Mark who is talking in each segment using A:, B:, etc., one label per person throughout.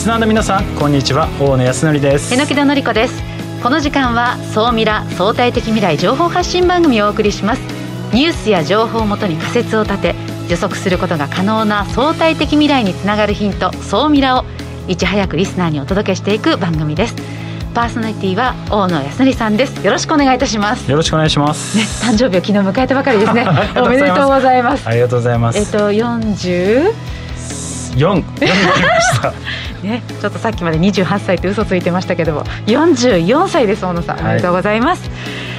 A: リスナーの皆さんこんにちは。大野康則です。
B: 榎田紀子です。この時間は総ミラ相対的未来情報発信番組をお送りします。ニュースや情報をもとに仮説を立て予測することが可能な相対的未来につながるヒント総ミラをいち早くリスナーにお届けしていく番組です。パーソナリティは大野康則さんです。よろしくお願いいたします。
A: よろしくお願いします。
B: ね誕生日を昨日迎えたばかりですね。おめでとうございます。
A: ありがとうございます。
B: えっと40
A: 4
B: ね、ちょっとさっきまで28歳って嘘ついてましたけども44歳です大野さん、おめでとうございます。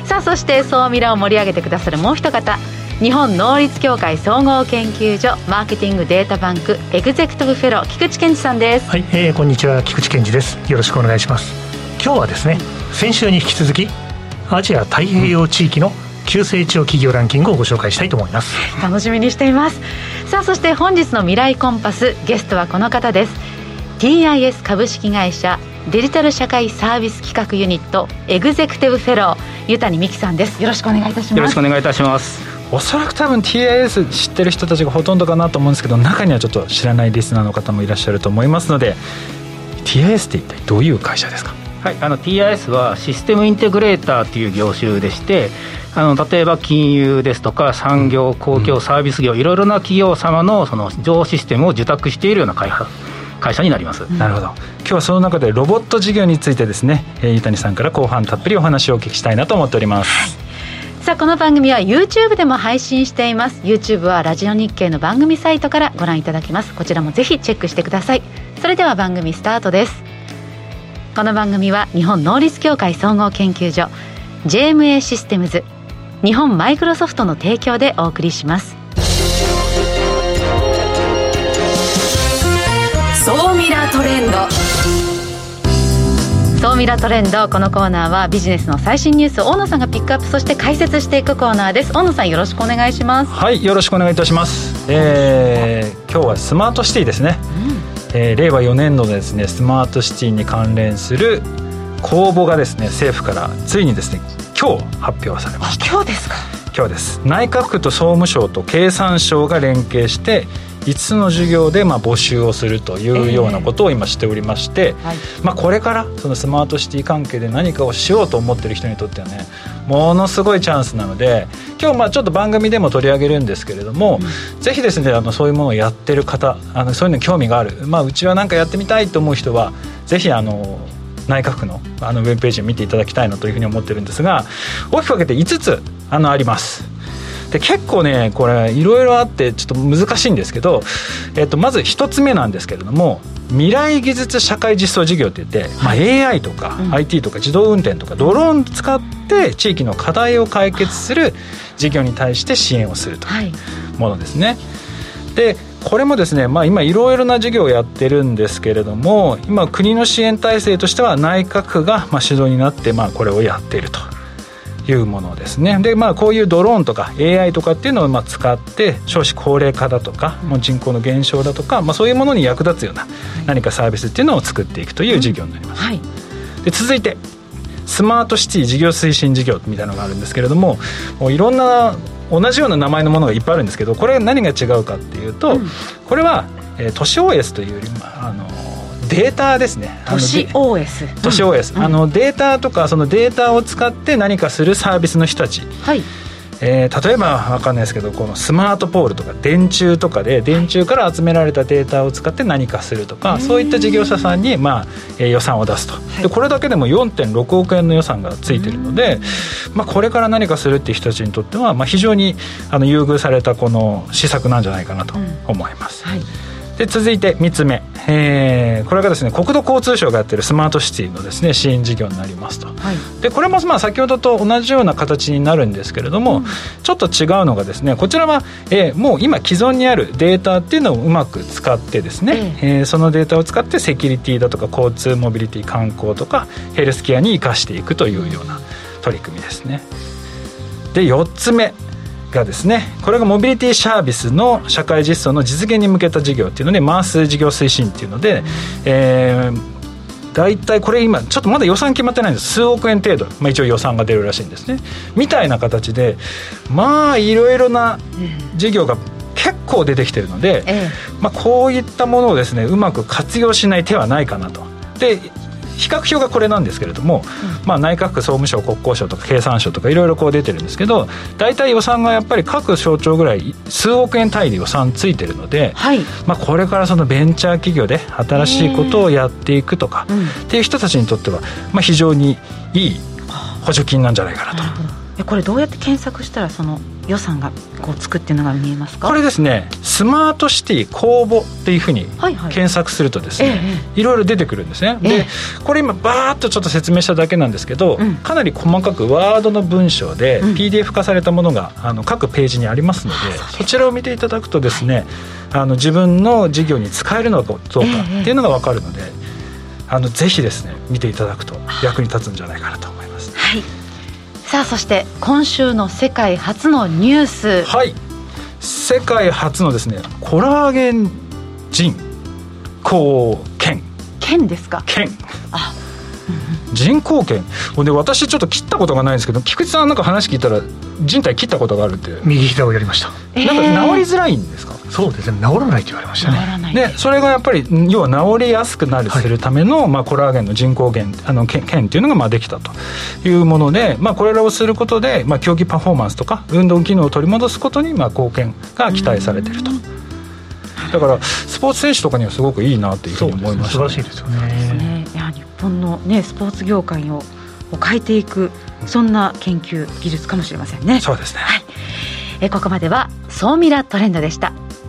B: さあそして総ミラを盛り上げてくださるもう一方日本能率協会総合研究所マーケティングデータバンクエグゼクティブフェロー菊池健二さんです。
C: はい、えー、こんにちは菊池健二です。よろしくお願いします。今日はですね先週に引き続きアジア太平洋地域の急成長企業ランキングをご紹介したいと思います。
B: 楽しみにしています。さあそして本日の未来コンパスゲストはこの方です TIS 株式会社デジタル社会サービス企画ユニットエグゼクティブフェロー湯谷美希さんです。よろしくお願いいたします。
D: よろしくお願いいたします。
A: おそらく多分 TIS 知ってる人たちがほとんどかなと思うんですけど中にはちょっと知らないリスナーの方もいらっしゃると思いますので TIS って一体どういう会社ですか？
D: はい、あの TIS はシステムインテグレーターという業種でしてあの例えば金融ですとか産業公共サービス業、いろいろな企業様のその情報システムを受託しているような会社会社になります、
A: なるほど。今日はその中でロボット事業についてですね、えー、井谷さんから後半たっぷりお話をお聞きしたいなと思っております、はい。
B: さあこの番組は YouTube でも配信しています。YouTube はラジオ日経の番組サイトからご覧いただけます。こちらもぜひチェックしてください。それでは番組スタートです。この番組は日本能率協会総合研究所 JMA システムズ日本マイクロソフトの提供でお送りしますトレンド。総ミラトレンド。このコーナーはビジネスの最新ニュース大野さんがピックアップそして解説していくコーナーです。大野さんよろしくお願いします。
A: はいよろしくお願いいたします、えー、今日はスマートシティですね、うん。えー、令和4年度のですねスマートシティに関連する公募がですね政府からついにですね今日発表されました。
B: 今日ですか。
A: 今日です。内閣府と総務省と経産省が連携して5つの授業でまあ募集をするというようなことを今しておりまして、えーはい、まあ、これからそのスマートシティ関係で何かをしようと思ってる人にとってはねものすごいチャンスなので今日まあちょっと番組でも取り上げるんですけれども、うん、ぜひですねあのそういうものをやってる方あのそういうのに興味がある、まあ、うちは何かやってみたいと思う人はぜひあの内閣府のあのウェブページを見ていただきたいなというふうに思ってるんですが大きく分けて5つあのあります。で結構ねこれいろいろあってちょっと難しいんですけど、えっと、まず1つ目なんですけれども未来技術社会実装事業っていって、まあ、AI とか IT とか自動運転とかドローン使って地域の課題を解決する事業に対して支援をするというものですね。でこれもですね、まあ、今いろいろな事業をやってるんですけれども今国の支援体制としては内閣府がまあ主導になってまあこれをやっているというものですね。でまあこういうドローンとか AI とかっていうのをまあ使って少子高齢化だとか、もう人口の減少だとか、まあ、そういうものに役立つような何かサービスっていうのを作っていくという事業になります、はい、で続いてスマートシティ事業推進事業みたいなのがあるんですけれどももういろんな同じような名前のものがいっぱいあるんですけどこれ何が違うかっていうと、うん、これは、えー、都市 OS というよりもあのデータですね。
B: 都市 OS
A: 都市 OS、うん、あのデータとかそのデータを使って何かするサービスの人たち、はい。えー、例えば分かんないですけどこのスマートポールとか電柱とかで電柱から集められたデータを使って何かするとか、はい、そういった事業者さんに、まあえー、予算を出すと、はい、でこれだけでも4.6億円の予算がついてるので、まあ、これから何かするっていう人たちにとっては、まあ、非常にあの優遇されたこの施策なんじゃないかなと思います。うんはいで続いて3つ目、えー、これがですね国土交通省がやってるスマートシティのですね支援事業になりますと、はい、でこれもまあ先ほどと同じような形になるんですけれども、うん、ちょっと違うのがですねこちらは、えー、もう今既存にあるデータっていうのをうまく使ってですね、えー、えー、そのデータを使ってセキュリティだとか交通モビリティ観光とかヘルスケアに生かしていくというような取り組みですね。で4つ目がですねこれがモビリティサービスの社会実装の実現に向けた事業っていうので回す事業推進っていうので、えー大体これ今ちょっとまだ予算決まってないんです。数億円程度、まあ、一応予算が出るらしいんですね。みたいな形でまあいろいろな事業が結結構出てきてるので、
B: ええ。
A: まあ、こういったものをですねうまく活用しない手はないかなと。で比較表がこれなんですけれども、まあ、内閣府総務省国交省とか経産省とかいろいろこう出てるんですけど大体予算がやっぱり各省庁ぐらい数億円単位で予算ついてるので、
B: はい。
A: まあ、これからそのベンチャー企業で新しいことをやっていくとか、
B: うん。
A: っていう人たちにとっては、まあ、非常にいい補助金なんじゃないかなと。
B: えこれどうやって検索したらその予算がこうつくっていうのが見えますか？
A: これですねスマートシティ公募っていうふうに
B: はいはい。
A: 検索するとですね、
B: え
A: いろいろ出てくるんですね、
B: ええ。
A: でこれ今バーッとちょっと説明しただけなんですけど、
B: うん。
A: かなり細かくワードの文章で
B: うん。
A: PDF 化されたものがあの各ページにありますので、そちらを見ていただくとですね、あの自分の事業に使えるのかどうかっていうのが分かるので、あのぜひですね見ていただくと役に立つんじゃないかなと思います。
B: はいさあそして今週の世界初のニュース。
A: はい。世界初のですねコラーゲン人工腱
B: 県ですか？
A: 腱
B: あ。
A: 人工腱で私ちょっと切ったことがないんですけど菊池さんなんか話聞いたら人体切ったことがあるって。
C: 右膝をやりました。
B: え
A: なん
B: ー
A: か治りづらいんですか、
C: そうですね。治らないと言われましたね。
B: 治らない。
A: でそれがやっぱり要は治りやすくなる
C: はい
A: するための、まあ、コラーゲンの人工腱あの腱腱っていうのがまあできたというもので、まあ、これらをすることで、まあ、競技パフォーマンスとか運動機能を取り戻すことにまあ貢献が期待されていると。だからスポーツ選手とかにはすごくいいなというふ
C: そうう
A: に思いました、
C: 素晴らしいですよね。
B: ね。いや日本のねスポーツ業界をを変えていくそんな研究技術かもしれませんね。
A: そうですね。
B: はい。えここまでは総ミラトレンドでした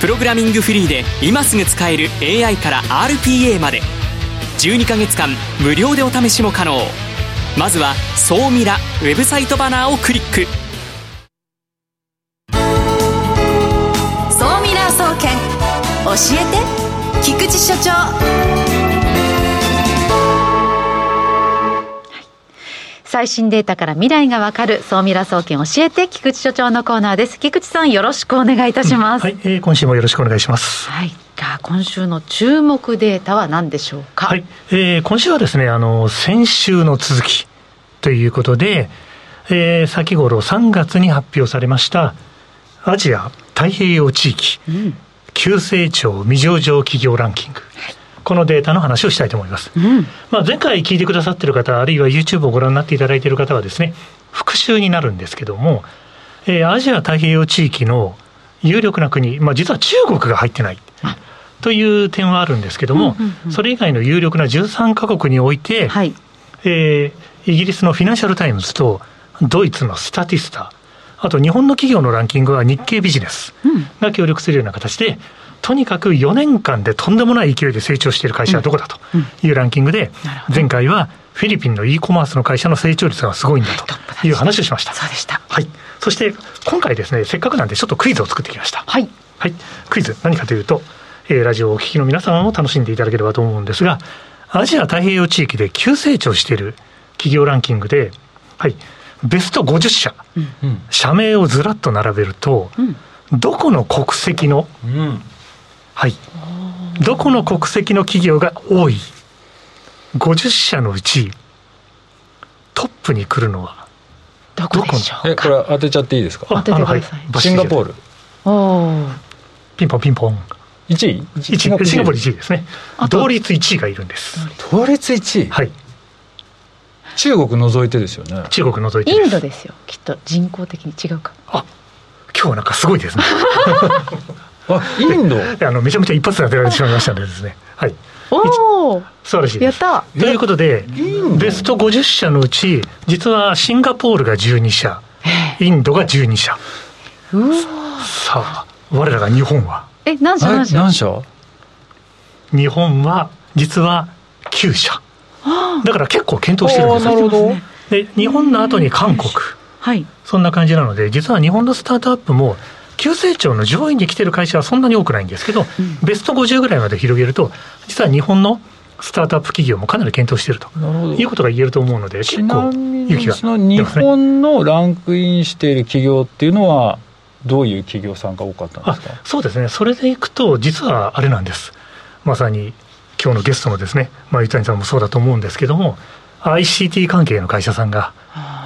E: プログラミングフリーで今すぐ使える AI から RPA まで。12ヶ月間無料でお試しも可能。まずは「総ミラ」ウェブサイトバナーをクリック。
B: 総ミラー総研教えて菊池所長。最新データから未来がわかる総ミラ総研教えて菊池所長のコーナーです。菊池さんよろしくお願いいたします、
C: はい、えー今週もよろしくお願いします。
B: はい、じゃあ今週の注目データは何でしょうか？
C: はい、えー今週はですね、あの、先週の続きということで、えー先頃3月に発表されました、アジア太平洋地域、
B: うん、
C: 急成長未上場企業ランキング。このデータの話をしたいと思います。
B: うん、
C: まあ、前回聞いてくださっている方、あるいは YouTube をご覧になっていただいている方はですね、復習になるんですけども、えーアジア太平洋地域の有力な国、まあ、実は中国が入ってないという点はあるんですけども、
B: うんうんうん。
C: それ以外の有力な13カ国において、
B: はい、
C: えーイギリスのフィナンシャル・タイムズとドイツのスタティスタ、あと日本の企業のランキングは日経ビジネス
B: うん、
C: が協力するような形で、とにかく4年間でとんでもない勢いで成長している会社はどこだというランキングで前回はフィリピンの e コマースの会社の成長率がすごいんだという話をしました。
B: そうでした。
C: はい。そして、今回ですね、せっかくなんでちょっとクイズを作ってきました。
B: はい、
C: はい。クイズ、何かというと、えーラジオをお聞きの皆様も楽しんでいただければと思うんですが、アジア太平洋地域で急成長している企業ランキングで、はい。ベスト50社、
A: うん
C: 社名をずらっと並べると、
B: うん、
C: どこの国籍の、
A: うん
C: はい。どこの国籍の企業が多い ?50 社のうち、トップに来るのは、
B: どこでしょう
A: えこれ当てちゃっていいですか？
B: 当ててください
A: シンガポール
C: ピンポンピンポン。
A: 1位
C: ？1位、シンガポール1位ですね同率1位がいるんです。
A: 同率1位？
C: はい。
A: 中国除いてですよね
C: 中国除いて
B: イ
C: です
B: ンドですよ。きっと人口的に違うか。
C: あ今日はなんかすごいですね。
A: あインド？
C: あのめちゃめちゃ一発で当てられてしまいましたのでですね。はい。
B: おお、
C: 素晴らしいです。
B: やった。
C: ということでベスト50社のうち実はシンガポールが12社インドが12社
B: うわ。
C: さあ我らが日本は
B: え、何社？何社？
A: 何社？
C: 日本は実は9社だから結構検討してるんです
A: なるほど
B: ね
C: で日本の後に韓国
B: はい。
C: そんな感じなので実は日本のスタートアップも急成長の上位に来てる会社はそんなに多くないんですけど、うん、ベスト50ぐらいまで広げると、実は日本のスタートアップ企業もかなり検討しているということが言えると思うので、
A: 結構勇気が、その日本のランクインしている企業っていうのは、どういう企業さんが多かったんですか？
C: そうですね、それでいくと、実はあれなんです、まさに今日のゲストのですね、まあ、伊谷さんもそうだと思うんですけども、ICT 関係の会社さんが、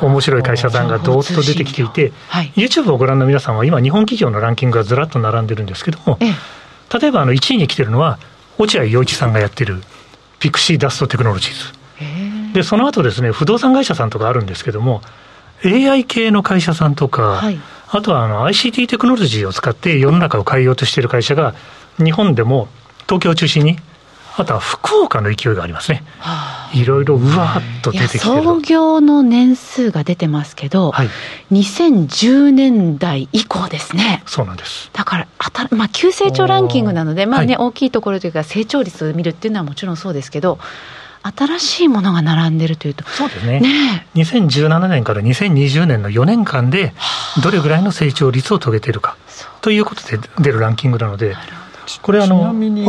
C: 面白い会社さんがどーっと出てきていて、はい、YouTube をご覧の皆さんは、今、日本企業のランキングがずらっと並んでるんですけども、例えばあの1位に来てるのは、落合陽一さんがやってるピクシーダストテクノロジーズ。で、その後ですね、不動産会社さんとかあるんですけども、AI 系の会社さんとか、はい、あとはあの ICT テクノロジーを使って世の中を変えようとしている会社が、日本でも東京を中心にあとは福岡の勢いがありますね。いろいろうわっと出てきて
B: 創業の年数が出てますけど、はい、2010年代以降ですね。
C: そうなんです。
B: だからあたまあ急成長ランキングなので、まあね、はい、大きいところというか成長率を見るっていうのはもちろんそうですけど。新しいものが並んでるというと、
C: そうですね。ね2017年から2020年の4年間で、どれぐらいの成長率を遂げているか。ということで出るランキングなので、
A: これあのちなみに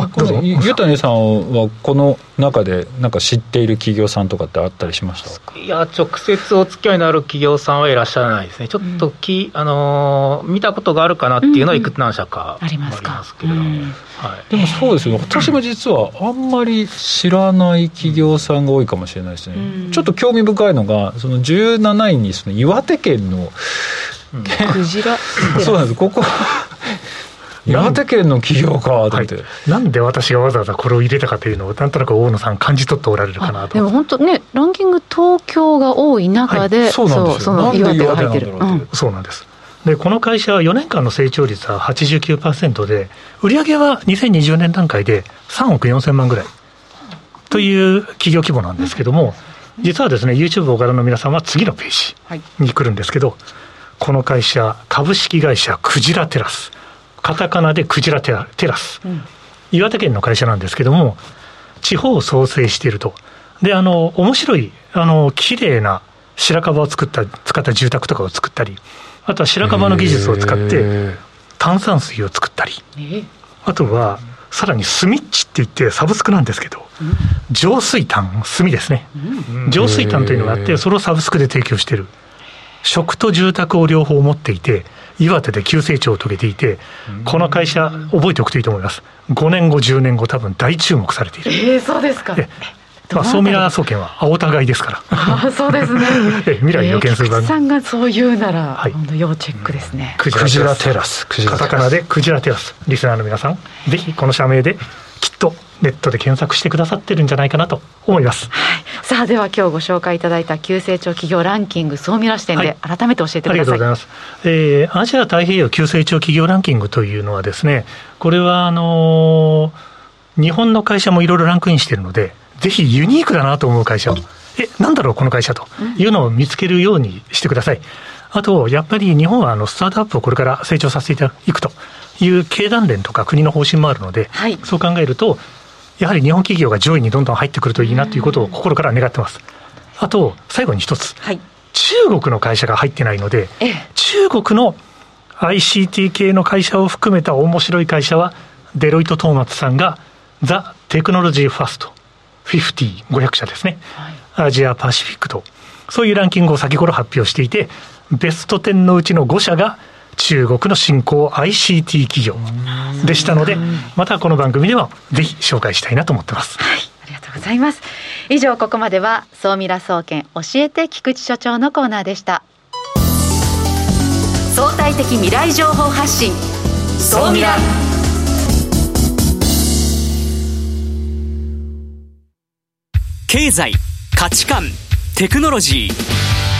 A: 湯谷さんはこの中でなんか知っている企業さんとかってあったりしました？
D: いや直接お付き合いのある企業さんはいらっしゃらないですね。ちょっとき、うん、あの見たことがあるかなっていうのはいくつ何社かありますけれども、うん。
A: はい、でもそうですよ、私も実はあんまり知らない企業さんが多いかもしれないですね、うん、ちょっと興味深いのがその17位にその岩手県の、
B: クジラ。
A: そうなんです。ここ岩手県の企業かと思って、はい、
C: なんで私がわざわざこれを入れたかというのをなんとなく大野さん感じ取っておられるかなと
B: でも本当ねランキング東京が多い中で、はい、
C: そうなんです
B: その岩手が入ってる、
C: うん、そうなんです。でこの会社は4年間の成長率は89%で売上は2020年段階で3億4000万ぐらいという企業規模なんですけども、実はですね YouTube をご覧の皆さんは次のページに来るんですけど、この会社株式会社クジラテラスカタカナでクジラテラス、うん、岩手県の会社なんですけども、地方を創生していると。で、あの、面白い、あの、綺麗な白樺を作った、使った住宅とかを作ったり、あとは白樺の技術を使って、炭酸水を作ったり、あとは、さらにスミッチって言ってサブスクなんですけど、浄水炭、炭ですね。浄水炭というのがあって、それをサブスクで提供している。食と住宅を両方持っていて、岩手で急成長を遂げていて、この会社、覚えておくといいと思います。5年後、10年後、多分大注目されている。
B: えー、そうですか。
C: まあ、総ミラー総研は青互いですから。
B: あそうですね。
C: 未来予見する番
B: 組。さんがそう言うなら、はい、要チェックですね。
C: クジラテラス。カタカナでクジラテラス。リスナーの皆さん、ぜひこの社名できっとネットで検索してくださってるんじゃないかなと思います、
B: はい、さあでは今日ご紹介いただいた急成長企業ランキング総ミラ視点で改めて教えてください、はい、ありがとうございます、
C: えー、アジア太平洋急成長企業ランキングというのはですねこれはあのー、日本の会社もいろいろランクインしているのでぜひユニークだなと思う会社を。えなんだろうこの会社と。いうのを見つけるようにしてください、あと、やっぱり日本はあのスタートアップをこれから成長させていくという経団連とか国の方針もあるので、はい、そう考えると、やはり日本企業が上位にどんどん入ってくるといいなということを心から願ってます。あと、最後に一つ、はい、中国の会社が入ってないので、中国の ICT 系の会社を含めた面白い会社は、デロイト・トーマツさんが、ザ・テクノロジー・ファスト、50、500社ですね、はい、アジア・パシフィックと、そういうランキングを先頃発表していて、ベスト10のうちの5社が中国の新興 ICT 企業でしたので、またこの番組ではぜひ紹介したいなと思ってます。
B: はいありがとうございます。以上ここまでは総ミラ総研教えて菊池所長のコーナーでした。相対的未来情報発信総ミラ
E: 経済価値観テクノロジー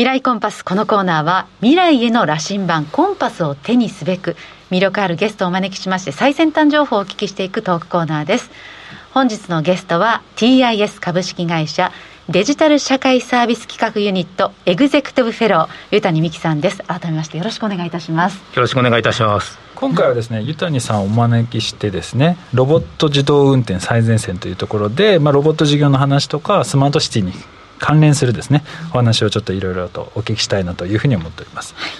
B: 未来コンパスこのコーナーは未来への羅針盤コンパスを手にすべく魅力あるゲストをお招きしまして最先端情報をお聞きしていくトークコーナーです。本日のゲストは TIS 株式会社デジタル社会サービス企画ユニットエグゼクティブフェロー油谷実紀さんです。改めましてよろしくお願いいたします。
D: よろしくお願いいたします。
A: 今回はですね油谷さんをお招きしてですねロボット自動運転最前線というところで、まあ、ロボット事業の話とかスマートシティに関連するですねお話をちょっといろいろとお聞きしたいなというふうに思っております、はい、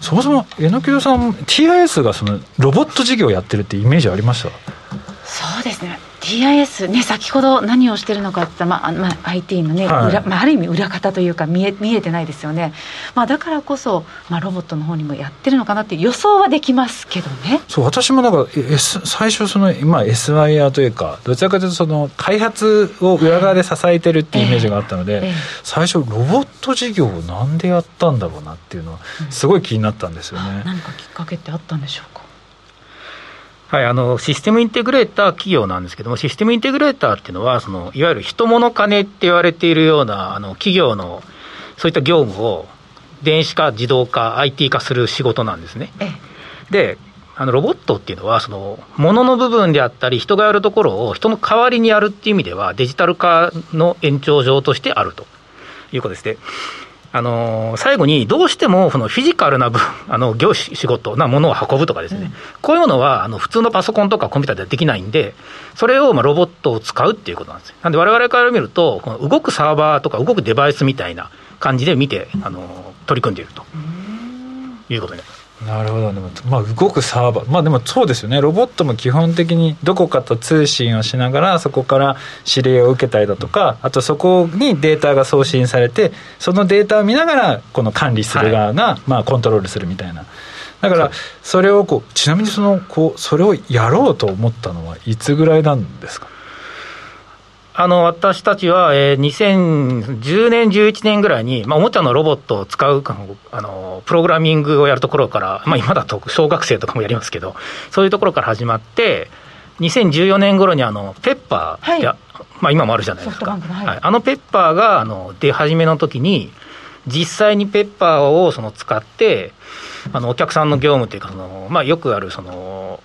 A: そもそも榎木戸さん TIS がそのロボット事業をやってるってイメージありました？
B: そうですね。TIS ね先ほど何をしてるのかって言ったら、まあまあ、IT のね、はい、裏まあ、ある意味裏方というか見え見えてないですよね、まあ、だからこそ、まあ、ロボットの方にもやってるのかなって予想はできますけどね。
A: そう私もなんか、S、最初その、まあ、SIR というかどちらかというとその開発を裏側で支えてるっていうイメージがあったので、えーえー、最初ロボット事業をなんでやったんだろうなっていうのはすごい気になったんですよね、うん、
B: 何かきっかけってあったんでしょうか？
D: はい、あのシステムインテグレーター企業なんですけども、システムインテグレーターっていうのは、そのいわゆる人物金って言われているようなあの企業のそういった業務を電子化、自動化、IT 化する仕事なんですね。であのロボットっていうのは、その物の部分であったり、人がやるところを人の代わりにやるっていう意味では、デジタル化の延長上としてあるということです。であの最後にどうしてもそのフィジカルな あの業仕事なものを運ぶとかですね、うん、こういうものはあの普通のパソコンとかコンピューターではできないんで、それをまあロボットを使うっていうことなんですよ。なんで、われわれから見ると、この動くサーバーとか動くデバイスみたいな感じで見て、あの取り組んでいるということになります。
A: なるほど。でも、まあ、動くサーバー。まあでもそうですよね。ロボットも基本的にどこかと通信をしながらそこから指令を受けたりだとかあとそこにデータが送信されてそのデータを見ながらこの管理する側が、まあ、コントロールするみたいな。だからそれをこうちなみにそのこうそれをやろうと思ったのはいつぐらいなんですか？
D: あの私たちは、えー、2010年、11年ぐらいに、まあ、おもちゃのロボットを使うあのプログラミングをやるところから、まあ、今だと小学生とかもやりますけど、そういうところから始まって、2014年頃にあのペッパーはい、まあ、今もあるじゃないですか、はい。はい、あのペッパーがあの出始めの時に、実際にペッパーをその使って、あのお客さんの業務というかその、まあ、よくあるその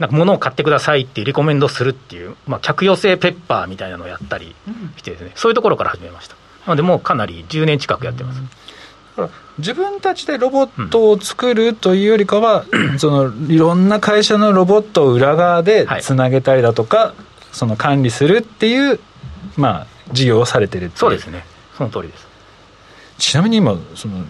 D: なんか物を買ってくださいっていうリコメンドするっていう、まあ、客寄せペッパーみたいなのをやったりしてですね、うん、そういうところから始めました。なので、もうかなり10年近くやってます。
A: 自分たちでロボットを作るというよりかは、うん、そのいろんな会社のロボットを裏側でつなげたりだとか、はい、その管理するっていう、まあ、事業をされてる
D: そうですね、その通りです。
A: ちなみに今、その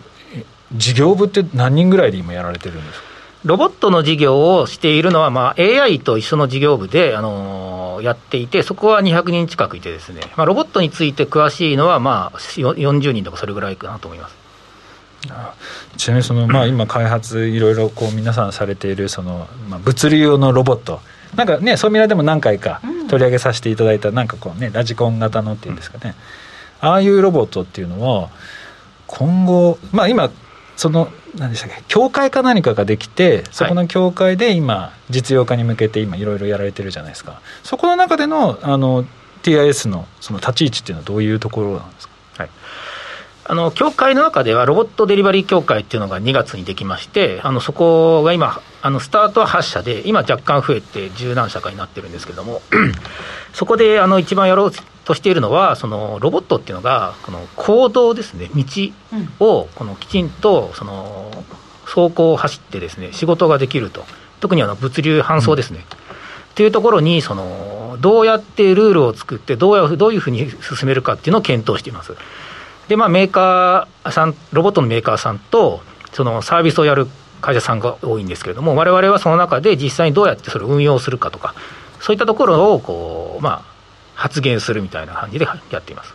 A: 事業部って何人ぐらいで今やられてるんですか？
D: ロボットの事業をしているのは、まあ、AI と一緒の事業部で、あのー、やっていて、そこは200人近くいてですね、まあ、ロボットについて詳しいのは、まあ、40人とかそれぐらいかなと思います。
A: ちなみにその、まあ、今開発いろいろこう皆さんされているその、まあ、物流用のロボット。なんかねそうみらでも何回か取り上げさせていただいた、なんかこうねラジコン型のっていうんですかね、ああいうロボットっていうのは今後まあ今その何でしたっけ？協会か何かができてそこの協会で今実用化に向けて今いろいろやられてるじゃないですか。そこの中でのあの TIS のその立ち位置っていうのはどういうところなんですか？
D: あの協会の中ではロボットデリバリー協会っていうのが2月にできましてあのそこが今あのスタートは8社で今若干増えて十何社かになってるんですけども。そこであの一番やろうとしているのはそのロボットっていうのがこの行動ですね。道をこのきちんとその走行を走ってですね仕事ができると。特にあの物流搬送ですね、うんっていうところにそのどうやってルールを作ってどうやどういうふうに進めるかっていうのを検討しています。で、まあ、メーカーさん、ロボットのメーカーさんと、そのサービスをやる会社さんが多いんですけれども、われわれはその中で実際にどうやってそれを運用するかとか、そういったところをこう、まあ、発言するみたいな感じでやっています。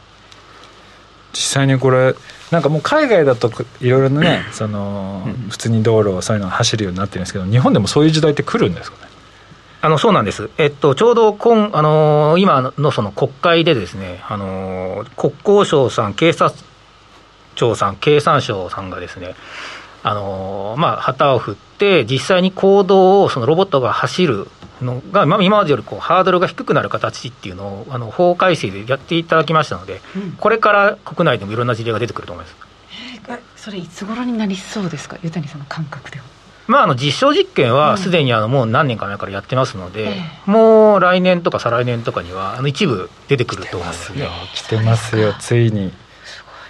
A: 実際にこれなんかもう海外だといろいろね、その、普通に道路そういうの走るようになってるんですけど日本でもそういう時代って来るんですかね？
D: あのそうなんです、えっと、ちょうど今、あのー、今のその国会でですね、あのー、国交省さん、警察庁さん、経産省さんがですね、あのー、まあ、旗を振って、実際に行動をそのロボットが走るのが、まあ、今までよりこうハードルが低くなる形っていうのをあの法改正でやっていただきましたので、うん、これから国内でもいろんな事例が出てくると思います。
B: それいつ頃になりそうですか？湯谷さんの感覚では
D: まあ、あの実証実験はすでにあのもう何年か前からやってますので、もう来年とか再来年とかにはあの一部出てくると思いますね。
A: 来てますよ、ついに。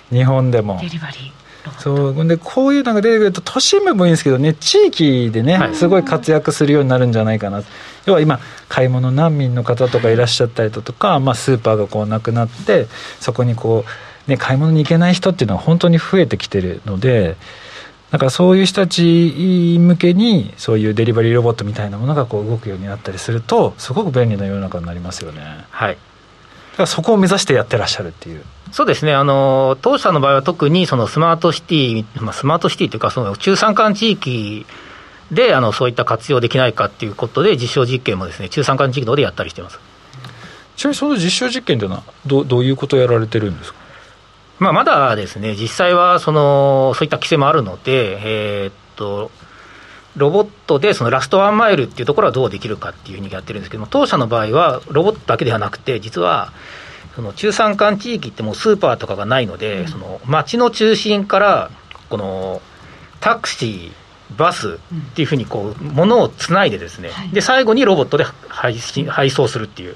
A: 日本でも。
B: デリバリー
A: そう。でこういうのが出てくると都心部もいいんですけどね地域でね、はい、すごい活躍するようになるんじゃないかな。要は今買い物難民の方とかいらっしゃったりだとか、まあ、スーパーがこうなくなってそこにこう、ね、買い物に行けない人っていうのは本当に増えてきてるのでだからそういう人たち向けにそういうデリバリーロボットみたいなものがこう動くようになったりするとすごく便利な世の中になりますよね。
D: はい、
A: らそこを目指してやってらっしゃるっていう。
D: そうですね、あの当社の場合は特にそのスマートシティ、まあ、スマートシティというか、その中山間地域であのそういった活用できないかっていうことで、実証実験もですね中山間地域の方でやったりしてます。
A: ちなみにその実証実験というのはど、どういうことをやられてるんですか？
D: まあ、まだですね、実際はそのそういった規制もあるので、えー、っと、ロボットでそのラストワンマイルっていうところはどうできるかっていうふうにやってるんですけども、当社の場合は、ロボットだけではなくて、実は、その中山間地域ってもうスーパーとかがないので、うん、その街の中心から、このタクシー、バスっていうふうにこう物をつないでですね、で最後にロボットで配信配送するっていう、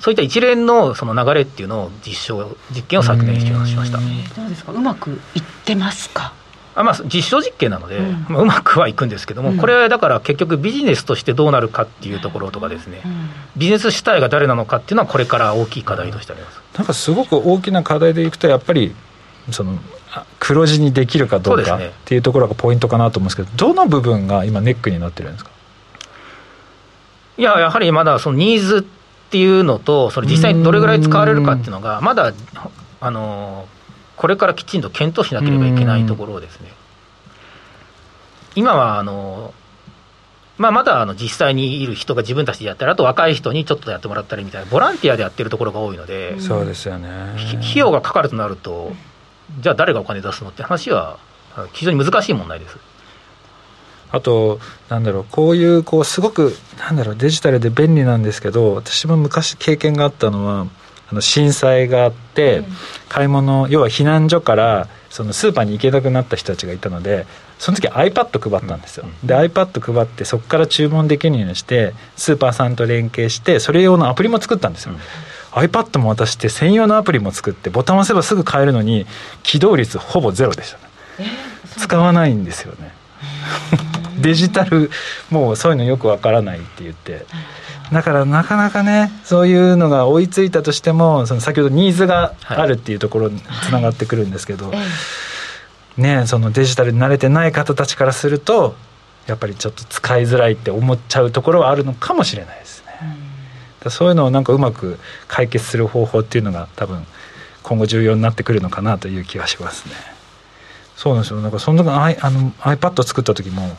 D: そういった一連のその流れっていうのを実証実験を昨年しました。
B: どうですか？うまくいってますか？
D: あまあ、実証実験なので、うん。まあ、うまくはいくんですけども、うん、これはだから結局、ビジネスとしてどうなるかっていうところとかですね、うん、ビジネス主体が誰なのかっていうのは、これから大きい課題としてあります。
A: なんかすごく大きな課題でいくと、やっぱりその黒字にできるかどうかっていうところがポイントかなと思うんですけど、どの部分が今、ネックになってるんですか？
D: いや、やはりまだそのニーズっていうのと、それ実際にどれぐらい使われるかっていうのが、まだあのこれからきちんと検討しなければいけないところですね。今はあのまあ、まだあの実際にいる人が自分たちでやったり、あと若い人にちょっとやってもらったりみたいな、ボランティアでやってるところが多いので、
A: そうですよね
D: 費用がかかるとなると、じゃあ誰がお金出すのって話は、非常に難しい問題です。
A: あと、なんだろう、こういう、こう、すごく、なんだろう、デジタルで便利なんですけど、私も昔経験があったのは、あの震災があって、買い物、要は避難所から、そのスーパーに行けなくなった人たちがいたので、その時 iPad 配ったんですよ。で、iPad 配って、そこから注文できるようにして、スーパーさんと連携して、それ用のアプリも作ったんですよ。iPad も渡して専用のアプリも作ってボタンを押せばすぐ買えるのに起動率ほぼゼロでしたね、えー、使わないんですよね。デジタルもうそういうのよくわからないって言ってだからなかなかねそういうのが追いついたとしてもその先ほどニーズがあるっていうところにつながってくるんですけど、はい、ねそのデジタルに慣れてない方たちからするとやっぱりちょっと使いづらいって思っちゃうところはあるのかもしれないですね。そういうのをなんかうまく解決する方法っていうのが多分今後重要になってくるのかなという気がしますね。そうなんですよ。なんかそのああの iPad 作った時も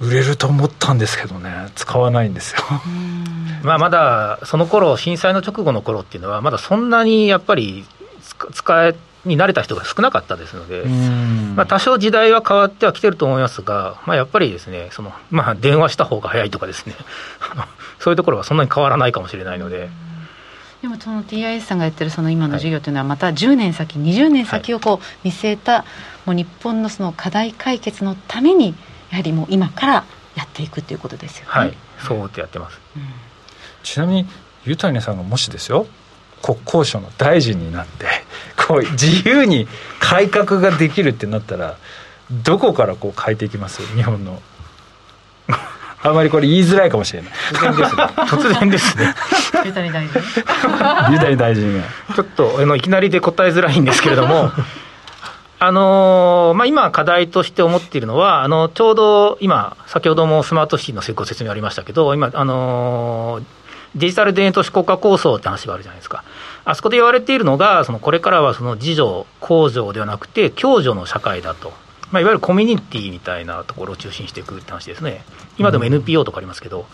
A: 売れると思ったんですけどね使わないんですよ。
D: まあまだその頃震災の直後の頃っていうのはまだそんなにやっぱり使えに慣れた人が少なかったですので、まあ、多少時代は変わってはきてると思いますが、まあ、やっぱりですねその、まあ、電話した方が早いとかですね。そういうところはそんなに変わらないかもしれないので。
B: でもその TIS さんがやってるその今の授業というのはまた10年先、はい、20年先をこう見据えたもう日本のその課題解決のためにやはりもう今からやっていくということですよね。
D: はい、そうってやってます。うん、
A: ちなみにゆたねさんがもしですよ国交省の大臣になって こう自由に改革ができるってなったらどこからこう変えていきます？日本の。あまりこれ言いづらいかもしれない。
D: 突然ですね。
B: ゆたり大臣。
A: ゆたり大臣が。
D: ちょっとあのいきなりで答えづらいんですけれども あのー、まあ、今、課題として思っているのは、あのちょうど今、先ほどもスマートシティの成功説明ありましたけど、今、あのー、デジタル田園都市国家構想って話があるじゃないですか。あそこで言われているのが、そのこれからはその自助、公助ではなくて、共助の社会だと。まあ、いわゆるコミュニティみたいなところを中心していくって話ですね。今でも NPO とかありますけど、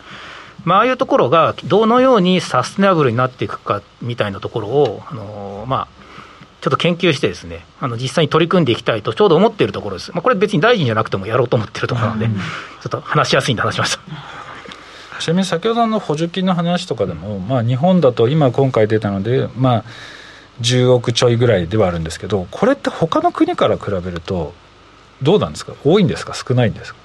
D: まあ、ああいうところがどのようにサステナブルになっていくかみたいなところを、あのまあ、ちょっと研究してですね、あの実際に取り組んでいきたいとちょうど思っているところです。まあ、これ別に大臣じゃなくてもやろうと思ってるところなんで、ちょっと話しやすいんで話しました。
A: ちなみに先ほどの補助金の話とかでも、まあ、日本だと今今回出たので、まあ10億ちょいぐらいではあるんですけどこれって他の国から比べるとどうなんですか？多いんですか？少ないんですか？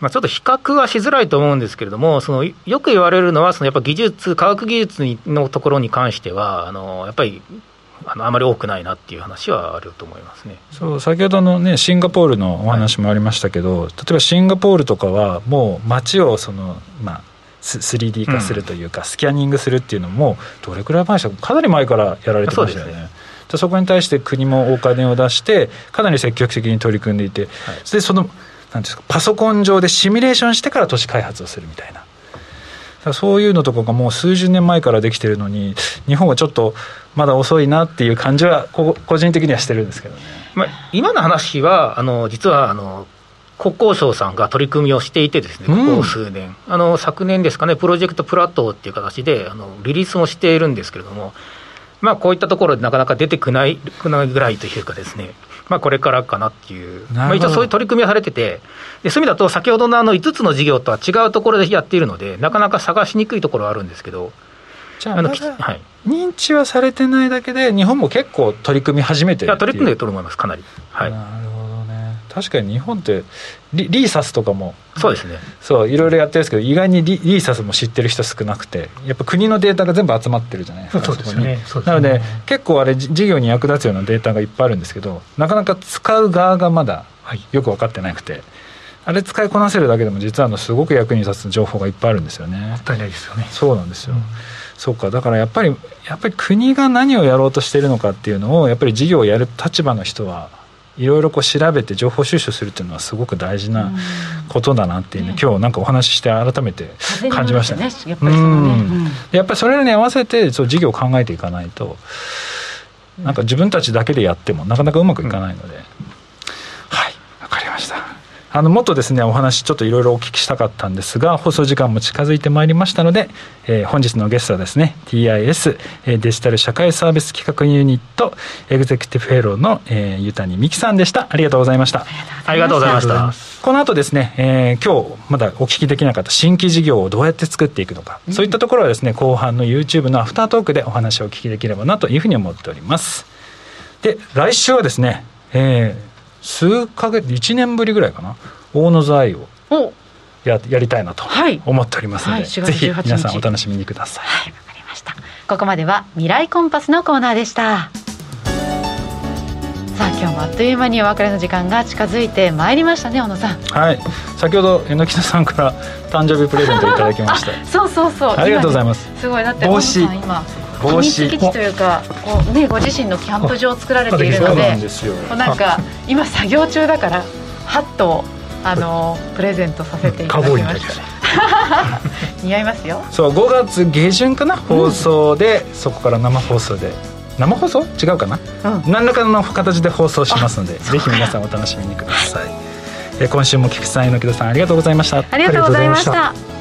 D: まあ、ちょっと比較はしづらいと思うんですけれども、そのよく言われるのは、そのやっぱ技術、科学技術のところに関しては、あのやっぱりあのあまり多くないなっていう話はあると思いますね。
A: そう先ほどの、ね、シンガポールのお話もありましたけど、はい、例えばシンガポールとかは、もう街をその、まあ、3D 化するというか、うん、スキャニングするっていうのも、どれくらい前でしたか、かなり前からやられてましたよね。そこに対して国もお金を出してかなり積極的に取り組んでいて、はい、でそのなんですかパソコン上でシミュレーションしてから都市開発をするみたいな。そういうのとかがもう数十年前からできてるのに日本はちょっとまだ遅いなっていう感じは個人的にはしてるんですけどね、
D: まあ、今の話はあの実はあの国交省さんが取り組みをしていてですね、ここ数年、うん、あの昨年ですかね、プロジェクトプラットっていう形であのリリースもしているんですけれども、まあ、こういったところでなかなか出てくないくないぐらいというかですね、まあ、これからかなっていう、まあ、一応そういう取り組みはされてて、でそういう意味だと、先ほどのあの5つの事業とは違うところでやっているので、なかなか探しにくいところはあるんですけど。
A: じゃあ、あのはい、認知はされてないだけで、日本も結構取り組み始めてる
D: 取り組んでると思います、かなり。
A: はい、なるほどね、確かに日本ってリ、リーサスとかも、
D: そうですね、
A: そういろいろやってるんですけど、意外にリリーサスも知ってる人少なくて、やっぱ国のデータが全部集まってるじゃないですか、
C: そうですね、
A: なので、結構あれ、事業に役立つようなデータがいっぱいあるんですけど、なかなか使う側がまだよく分かってなくて。あれ使いこなせるだけでも実はあのすごく役に立つ情報がいっぱいあるんですよね。
C: もったいないですよね。
A: そうなんですよ。うんそうか。だからやっぱりやっぱり国が何をやろうとしているのかっていうのをやっぱり事業をやる立場の人はいろいろこう調べて情報収集するっていうのはすごく大事なことだなっていうね、うん、今日なんかお話しして改めて感じましたね。やっぱりそね、やっぱりそれに合わせてそう事業を考えていかないとなんか自分たちだけでやってもなかなかうまくいかないので、うん。あのもっとですねお話ちょっといろいろお聞きしたかったんですが放送時間も近づいてまいりましたので、えー、本日のゲストはですね TIS、えデジタル社会サービス企画ユニットエグゼクティブフェローの、えー、湯谷美希さんでした。ありがとうございました。
D: ありがとうございました。
A: この後ですね、えー、今日まだお聞きできなかった新規事業をどうやって作っていくのか、うん、そういったところはですね後半の YouTube のアフタートークでお話をお聞きできればなというふうに思っております。で来週はですね、えー、数か月1年ぶりぐらいかな。大野座愛をややりたいなと思っておりますので、はい、ぜひ皆さんお楽しみにください。
B: はい、わかりました。ここまでは未来コンパスのコーナーでした。さあ今日もあっという間にお別れの時間が近づいてまいりましたね小野さん。
A: はい。先ほど榎木さんから誕生日プレゼントいただきました。
B: そうそうそう。
A: ありがとうございます。
B: すごい。だって帽子。今秘密基地というかこうねご自身のキャンプ場を作られているのでなんか今作業中だからハットをあのプレゼントさせていただきました。似合いますよ。
A: そう5月下旬かな？放送で、うん、そこから生放送で。生放送？違うかな、うん、何らかの形で放送しますのでぜひ皆さんお楽しみにください、え今週も菊池さん榎田さんありがとうございました。
B: ありがとうございました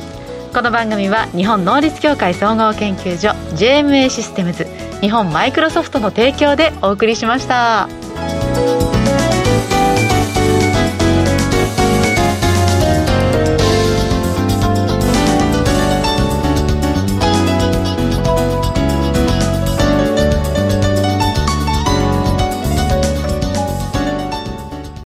B: この番組は日本能率協会総合研究所 JMA システムズ日本マイクロソフトの提供でお送りしました。